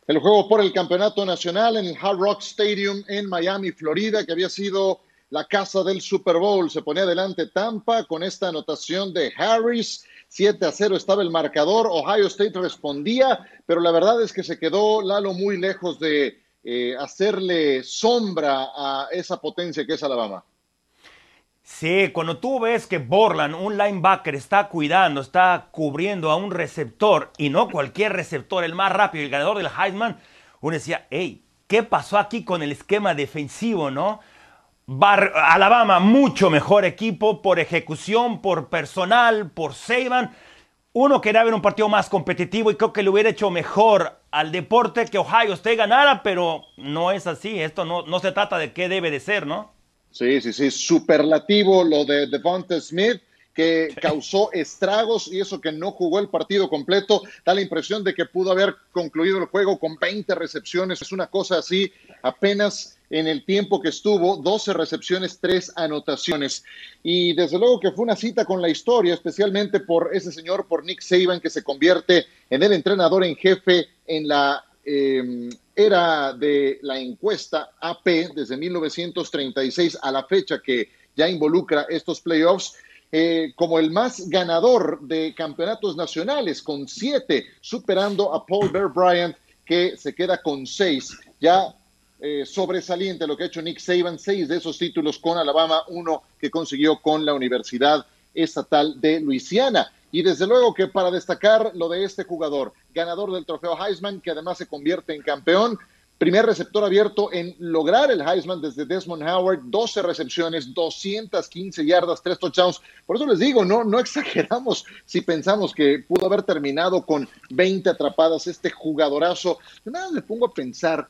El juego por el campeonato nacional en el Hard Rock Stadium en Miami, Florida, que había sido la casa del Super Bowl. Se ponía adelante Tampa con esta anotación de Harris. 7 a 0 estaba el marcador. Ohio State respondía, pero la verdad es que se quedó Lalo muy lejos de eh, hacerle sombra a esa potencia que es Alabama. Sí, cuando tú ves que Borland, un linebacker, está cuidando, está cubriendo a un receptor y no cualquier receptor, el más rápido, el ganador del Heisman, uno decía, hey, ¿qué pasó aquí con el esquema defensivo, no? Alabama, mucho mejor equipo por ejecución, por personal, por Saban. Uno quería ver un partido más competitivo y creo que le hubiera hecho mejor al deporte que Ohio State ganara, pero no es así. Esto no, no se trata de qué debe de ser, ¿no? Sí, sí, sí, superlativo lo de Devonta Smith que causó estragos y eso que no jugó el partido completo, da la impresión de que pudo haber concluido el juego con 20 recepciones, es una cosa así, apenas en el tiempo que estuvo, 12 recepciones, 3 anotaciones. Y desde luego que fue una cita con la historia, especialmente por ese señor, por Nick Saban, que se convierte en el entrenador en jefe en la eh, era de la encuesta AP desde 1936 a la fecha que ya involucra estos playoffs. Eh, como el más ganador de campeonatos nacionales, con siete, superando a Paul Bear Bryant, que se queda con seis. Ya eh, sobresaliente lo que ha hecho Nick Saban, seis de esos títulos con Alabama, uno que consiguió con la Universidad Estatal de Luisiana. Y desde luego que para destacar lo de este jugador, ganador del trofeo Heisman, que además se convierte en campeón, primer receptor abierto en lograr el Heisman desde Desmond Howard, 12 recepciones, 215 yardas, 3 touchdowns. Por eso les digo, no, no [LAUGHS] exageramos si pensamos que pudo haber terminado con 20 atrapadas este jugadorazo. nada me pongo a pensar,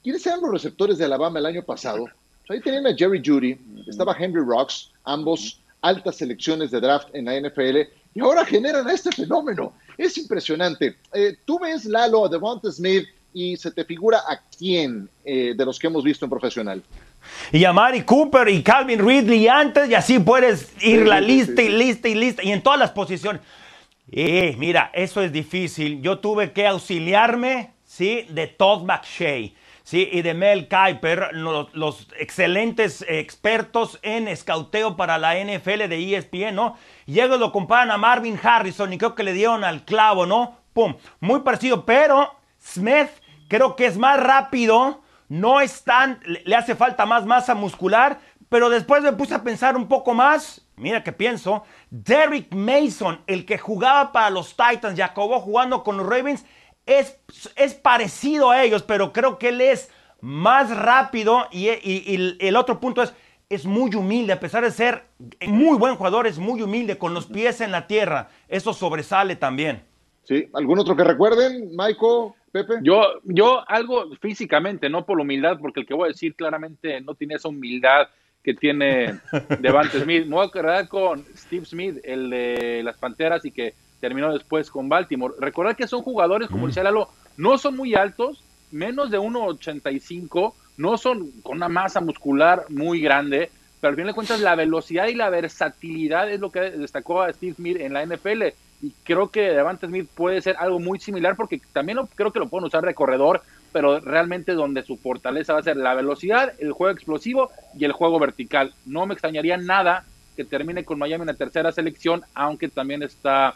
¿quiénes eran los receptores de Alabama el año pasado? ahí tenían a Jerry Judy, estaba Henry Rocks, ambos altas selecciones de draft en la NFL y ahora generan este fenómeno. Es impresionante. Eh, tú ves Lalo a Devonta Smith y se te figura a quién eh, de los que hemos visto en profesional. Y a Mari Cooper y Calvin Ridley antes, y así puedes ir la lista y lista y lista, y en todas las posiciones. Eh, mira, eso es difícil. Yo tuve que auxiliarme, ¿sí? De Todd McShay. ¿Sí? y de Mel Kiper, los, excelentes expertos en escauteo para la NFL de ESPN, ¿no? Y lo comparan a Marvin Harrison y creo que le dieron al clavo, ¿no? Pum, muy parecido, pero Smith creo que es más rápido, no es tan, le hace falta más masa muscular, pero después me puse a pensar un poco más, mira que pienso, Derrick Mason, el que jugaba para los Titans y acabó jugando con los Ravens, es, es parecido a ellos, pero creo que él es más rápido y, el otro punto es, es muy humilde, a pesar de ser muy buen jugador, es muy humilde, con los pies en la tierra. Eso sobresale también. Sí, ¿algún otro que recuerden, Michael? Pepe. Yo, yo algo físicamente, no por humildad, porque el que voy a decir claramente no tiene esa humildad que tiene [LAUGHS] Devante Smith. Me voy a quedar con Steve Smith, el de las Panteras y que terminó después con Baltimore. Recordar que son jugadores, como decía Lalo, no son muy altos, menos de 1.85, no son con una masa muscular muy grande, pero al fin de cuentas la velocidad y la versatilidad es lo que destacó a Steve Smith en la NFL y creo que Devante Smith puede ser algo muy similar porque también lo, creo que lo pueden usar de corredor, pero realmente donde su fortaleza va a ser la velocidad, el juego explosivo y el juego vertical. No me extrañaría nada que termine con Miami en la tercera selección, aunque también está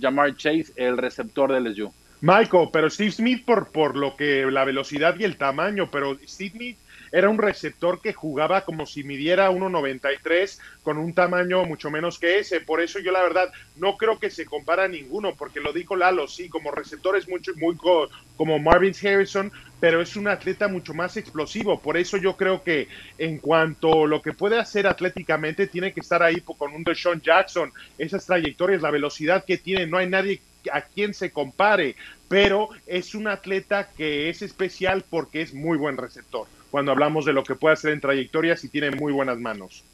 Jamar Chase, el receptor de LSU. Michael, pero Steve Smith por, por lo que la velocidad y el tamaño, pero Steve Smith era un receptor que jugaba como si midiera 1.93 con un tamaño mucho menos que ese. Por eso yo la verdad no creo que se compara a ninguno, porque lo dijo Lalo, sí, como receptor es mucho, muy como Marvin Harrison, pero es un atleta mucho más explosivo. Por eso yo creo que en cuanto a lo que puede hacer atléticamente, tiene que estar ahí con un Deshaun Jackson. Esas trayectorias, la velocidad que tiene, no hay nadie a quien se compare, pero es un atleta que es especial porque es muy buen receptor cuando hablamos de lo que puede hacer en trayectorias y tiene muy buenas manos.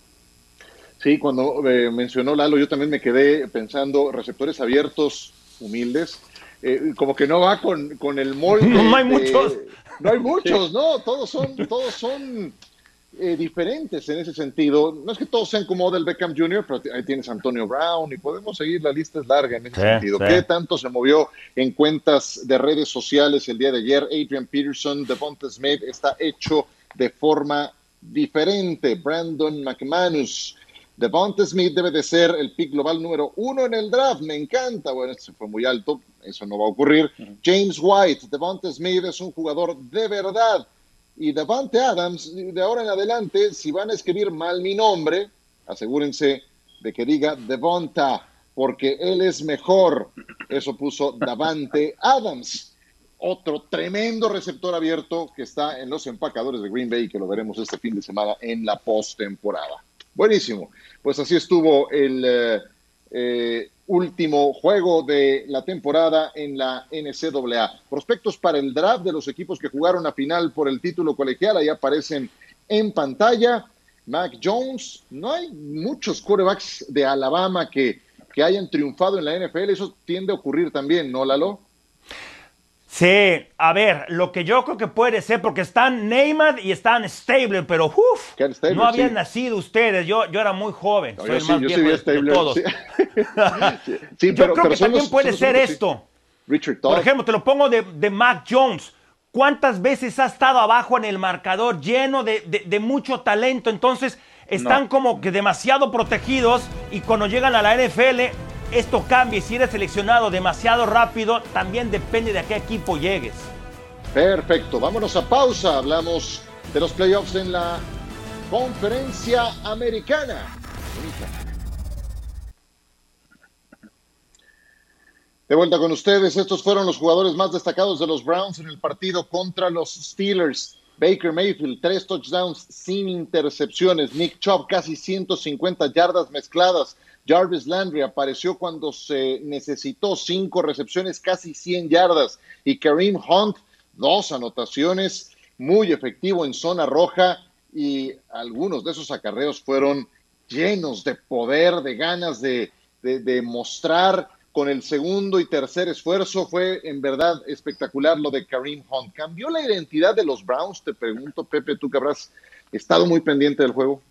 Sí, cuando eh, mencionó Lalo, yo también me quedé pensando receptores abiertos, humildes, eh, como que no va con, con el molde. [LAUGHS] No hay muchos. No hay [LAUGHS] muchos, no, todos son, todos son eh, diferentes en ese sentido. No es que todos sean como del Beckham Jr., pero ahí tienes Antonio Brown y podemos seguir, la lista es larga en ese sentido. ¿Qué tanto se movió en cuentas de redes sociales el día de ayer? Adrian Peterson, Devonta Smith está hecho de forma diferente. Brandon McManus. Devonta Smith debe de ser el pick global número uno en el draft. Me encanta. Bueno, este fue muy alto. Eso no va a ocurrir. James White. Devonta Smith es un jugador de verdad y Davante Adams, de ahora en adelante, si van a escribir mal mi nombre, asegúrense de que diga Devonta, porque él es mejor. Eso puso Davante Adams. Otro tremendo receptor abierto que está en los empacadores de Green Bay, que lo veremos este fin de semana en la postemporada. Buenísimo. Pues así estuvo el eh, eh, último juego de la temporada en la NCAA. Prospectos para el draft de los equipos que jugaron a final por el título colegial, ahí aparecen en pantalla. Mac Jones, no hay muchos quarterbacks de Alabama que, que hayan triunfado en la NFL, eso tiende a ocurrir también, ¿no, Lalo? Sí, a ver, lo que yo creo que puede ser, porque están Neymar y están Stable, pero uff, no habían nacido ustedes, yo, yo era muy joven, soy el más viejo de, todos. [LAUGHS] yo creo que también puede ser esto. Richard Por ejemplo, te lo pongo de, de, Mac Jones. ¿Cuántas veces ha estado abajo en el marcador lleno de, de mucho talento? Entonces, están como que demasiado protegidos y cuando llegan a la NFL esto cambia y si eres seleccionado demasiado rápido, también depende de a qué equipo llegues. Perfecto, vámonos a pausa. Hablamos de los playoffs en la conferencia americana. De vuelta con ustedes, estos fueron los jugadores más destacados de los Browns en el partido contra los Steelers. Baker Mayfield, tres touchdowns sin intercepciones. Nick Chubb, casi 150 yardas mezcladas. Jarvis Landry apareció cuando se necesitó cinco recepciones, casi 100 yardas. Y Kareem Hunt, dos anotaciones, muy efectivo en zona roja. Y algunos de esos acarreos fueron llenos de poder, de ganas de, de, mostrar con el segundo y tercer esfuerzo. Fue en verdad espectacular lo de Kareem Hunt. ¿Cambió la identidad de los Browns? Te pregunto, Pepe, tú que habrás estado muy pendiente del juego.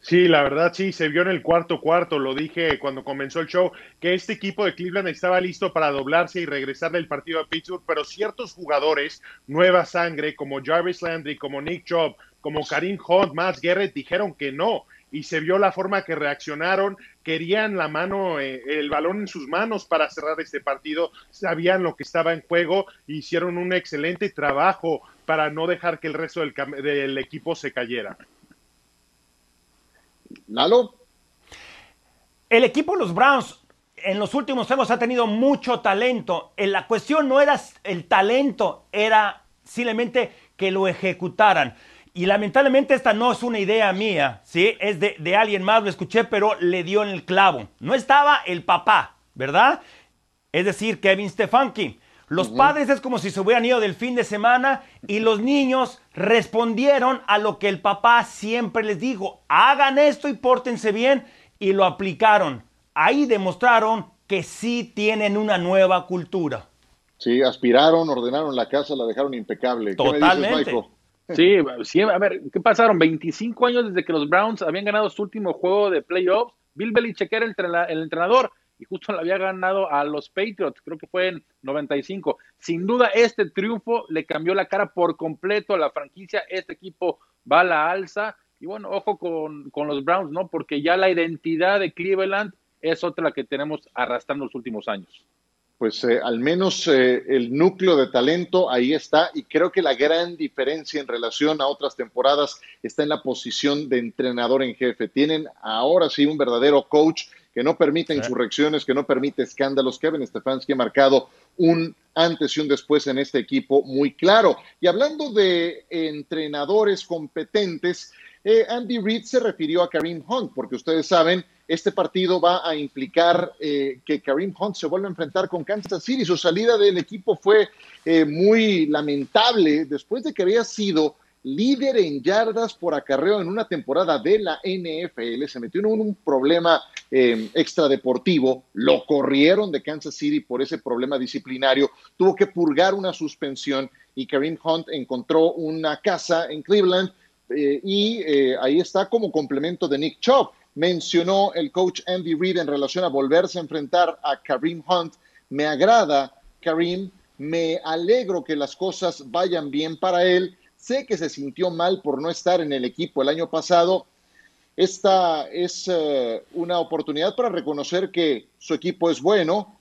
Sí, la verdad sí, se vio en el cuarto cuarto, lo dije cuando comenzó el show, que este equipo de Cleveland estaba listo para doblarse y regresar del partido a Pittsburgh, pero ciertos jugadores, nueva sangre, como Jarvis Landry, como Nick Chubb, como Karim Hunt, más Garrett, dijeron que no, y se vio la forma que reaccionaron, querían la mano, eh, el balón en sus manos para cerrar este partido, sabían lo que estaba en juego, hicieron un excelente trabajo para no dejar que el resto del, del equipo se cayera. Lalo. El equipo de los Browns en los últimos años ha tenido mucho talento. Eh, la cuestión no era el talento, era simplemente que lo ejecutaran. Y lamentablemente esta no es una idea mía, ¿sí? Es de, de, alguien más, lo escuché, pero le dio en el clavo. No estaba el papá, ¿verdad? Es decir, Kevin Stefanski. Los padres es como si se hubieran ido del fin de semana y los niños respondieron a lo que el papá siempre les dijo, hagan esto y pórtense bien y lo aplicaron. Ahí demostraron que sí tienen una nueva cultura. Sí, aspiraron, ordenaron la casa, la dejaron impecable. ¿Qué me dices, Totalmente. Sí, sí, a ver, ¿qué pasaron? 25 años desde que los Browns habían ganado su último juego de playoffs. Bill Belichick era el, trena- el entrenador y justo le había ganado a los Patriots, creo que fue en 95. Sin duda, este triunfo le cambió la cara por completo a la franquicia. Este equipo va a la alza. Y bueno, ojo con, con los Browns, ¿no? Porque ya la identidad de Cleveland es otra la que tenemos arrastrando los últimos años. Pues eh, al menos eh, el núcleo de talento ahí está y creo que la gran diferencia en relación a otras temporadas está en la posición de entrenador en jefe. Tienen ahora sí un verdadero coach que no permite insurrecciones, que no permite escándalos. Kevin Stefanski ha marcado un antes y un después en este equipo muy claro. Y hablando de entrenadores competentes, eh, Andy Reid se refirió a Kareem Hunt, porque ustedes saben, este partido va a implicar eh, que Kareem Hunt se vuelva a enfrentar con Kansas City. Su salida del equipo fue eh, muy lamentable después de que había sido líder en yardas por acarreo en una temporada de la NFL. Se metió en un problema eh, extradeportivo, lo corrieron de Kansas City por ese problema disciplinario, tuvo que purgar una suspensión y Kareem Hunt encontró una casa en Cleveland eh, y eh, ahí está como complemento de Nick Chubb. Mencionó el coach Andy Reid en relación a volverse a enfrentar a Kareem Hunt. Me agrada, Kareem, me alegro que las cosas vayan bien para él. Sé que se sintió mal por no estar en el equipo el año pasado. Esta es eh, una oportunidad para reconocer que su equipo es bueno,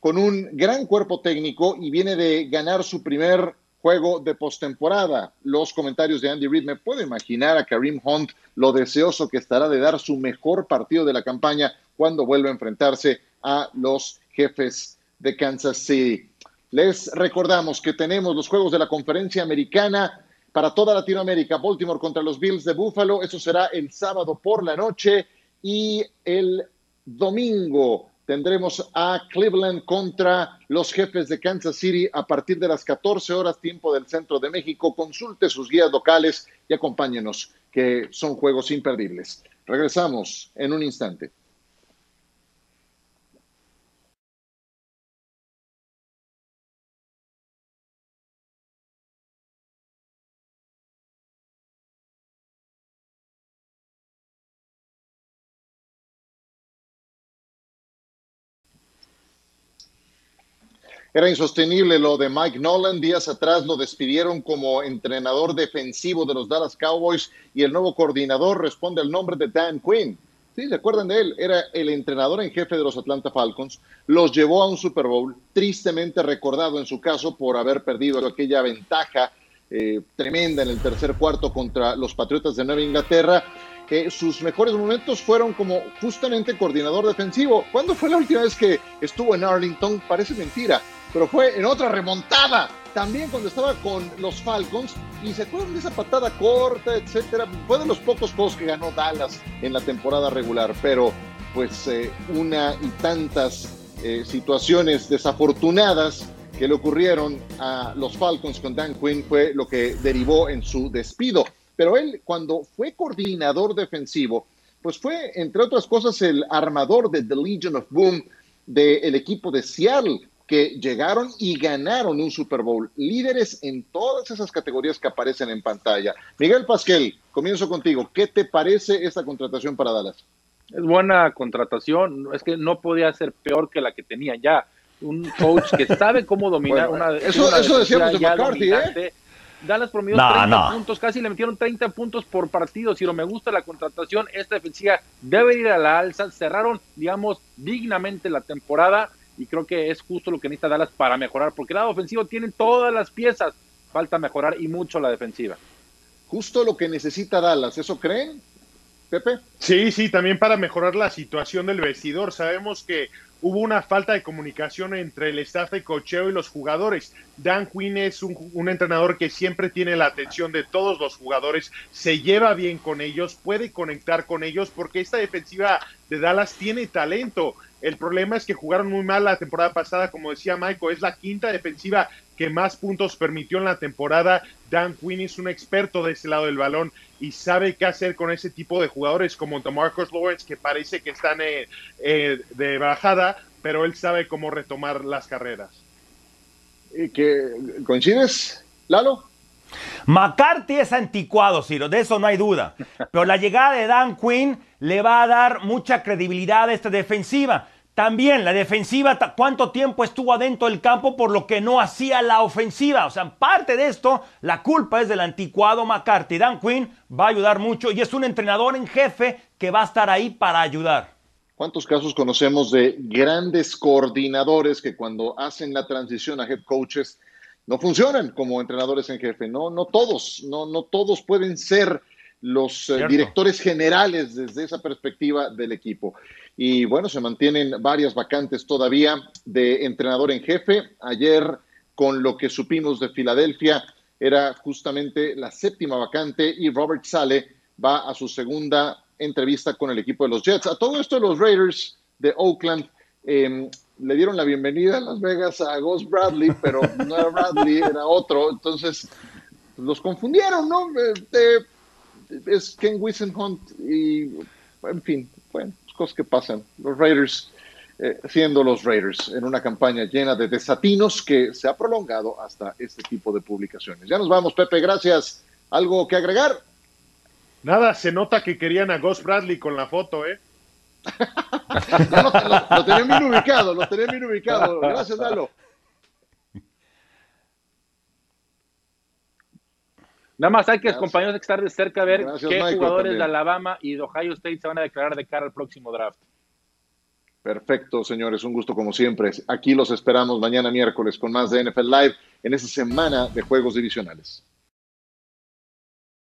con un gran cuerpo técnico y viene de ganar su primer juego de postemporada. Los comentarios de Andy Reid, me puedo imaginar a Kareem Hunt lo deseoso que estará de dar su mejor partido de la campaña cuando vuelva a enfrentarse a los jefes de Kansas City. Les recordamos que tenemos los juegos de la conferencia americana para toda Latinoamérica. Baltimore contra los Bills de Buffalo. Eso será el sábado por la noche. Y el domingo tendremos a Cleveland contra los jefes de Kansas City a partir de las 14 horas tiempo del centro de México. Consulte sus guías locales y acompáñenos, que son juegos imperdibles. Regresamos en un instante. Era insostenible lo de Mike Nolan. Días atrás lo despidieron como entrenador defensivo de los Dallas Cowboys y el nuevo coordinador responde al nombre de Dan Quinn. Sí, ¿se acuerdan de él? Era el entrenador en jefe de los Atlanta Falcons. Los llevó a un Super Bowl, tristemente recordado en su caso por haber perdido aquella ventaja eh, tremenda en el tercer cuarto contra los Patriotas de Nueva Inglaterra. Eh, sus mejores momentos fueron como justamente coordinador defensivo. ¿Cuándo fue la última vez que estuvo en Arlington? Parece mentira, pero fue en otra remontada. También cuando estaba con los Falcons y se acuerdan de esa patada corta, etcétera. Fue de los pocos juegos que ganó Dallas en la temporada regular, pero pues eh, una y tantas eh, situaciones desafortunadas que le ocurrieron a los Falcons con Dan Quinn fue lo que derivó en su despido. Pero él, cuando fue coordinador defensivo, pues fue, entre otras cosas, el armador de The Legion of Boom del equipo de Seattle, que llegaron y ganaron un Super Bowl, líderes en todas esas categorías que aparecen en pantalla. Miguel Pasquel, comienzo contigo. ¿Qué te parece esta contratación para Dallas? Es buena contratación, es que no podía ser peor que la que tenía ya. Un coach que sabe cómo dominar [LAUGHS] Bueno, una eso- una eso decíamos de McCarthy, ¿eh? Dallas promedió No, 30 no. puntos, casi le metieron 30 puntos por partido. Si no me gusta la contratación, esta defensiva debe ir a la alza. Cerraron, digamos, dignamente la temporada y creo que es justo lo que necesita Dallas para mejorar, porque el lado ofensivo tiene todas las piezas. Falta mejorar y mucho la defensiva. Justo lo que necesita Dallas, ¿eso creen? Pepe. Sí, sí, también para mejorar la situación del vestidor. Sabemos que hubo una falta de comunicación entre el staff de cocheo y los jugadores. Dan Quinn es un, un, entrenador que siempre tiene la atención de todos los jugadores, se lleva bien con ellos, puede conectar con ellos, porque esta defensiva de Dallas tiene talento. El problema es que jugaron muy mal la temporada pasada, como decía Michael, es la quinta defensiva que más puntos permitió en la temporada. Dan Quinn es un experto de ese lado del balón y sabe qué hacer con ese tipo de jugadores como Marcus Lawrence, que parece que están eh, eh, de bajada, pero él sabe cómo retomar las carreras. ¿Y que, ¿Coincides, Lalo? McCarthy es anticuado, Ciro, de eso no hay duda. [LAUGHS] Pero la llegada de Dan Quinn le va a dar mucha credibilidad a esta defensiva. También la defensiva, cuánto tiempo estuvo adentro del campo por lo que no hacía la ofensiva. O sea, parte de esto, la culpa es del anticuado McCarthy. Dan Quinn va a ayudar mucho y es un entrenador en jefe que va a estar ahí para ayudar. ¿Cuántos casos conocemos de grandes coordinadores que cuando hacen la transición a head coaches no funcionan como entrenadores en jefe? No, no todos, no, no todos pueden ser los eh, directores generales desde esa perspectiva del equipo. Y bueno, se mantienen varias vacantes todavía de entrenador en jefe. Ayer, con lo que supimos de Filadelfia, era justamente la séptima vacante y Robert Sale va a su segunda entrevista con el equipo de los Jets. A todo esto, los Raiders de Oakland em, le dieron la bienvenida a Las Vegas a Ghost Bradley, pero no era Bradley, era otro. Entonces, los confundieron, ¿no? Este, es Ken Hunt y, en fin, bueno, cosas que pasan. Los Raiders eh, siendo los Raiders en una campaña llena de desatinos que se ha prolongado hasta este tipo de publicaciones. Ya nos vamos, Pepe, gracias. ¿Algo que agregar? Nada, se nota que querían a Ghost Bradley con la foto, ¿eh? [LAUGHS] lo, tenía bien ubicado, lo tenía bien ubicado. Gracias, Dalo. Nada más hay que, compañeros, estar de cerca a ver qué jugadores de Alabama y de Ohio State se van a declarar de cara al próximo draft. Perfecto, señores, un gusto como siempre. Aquí los esperamos mañana miércoles con más de NFL Live en esa semana de juegos divisionales.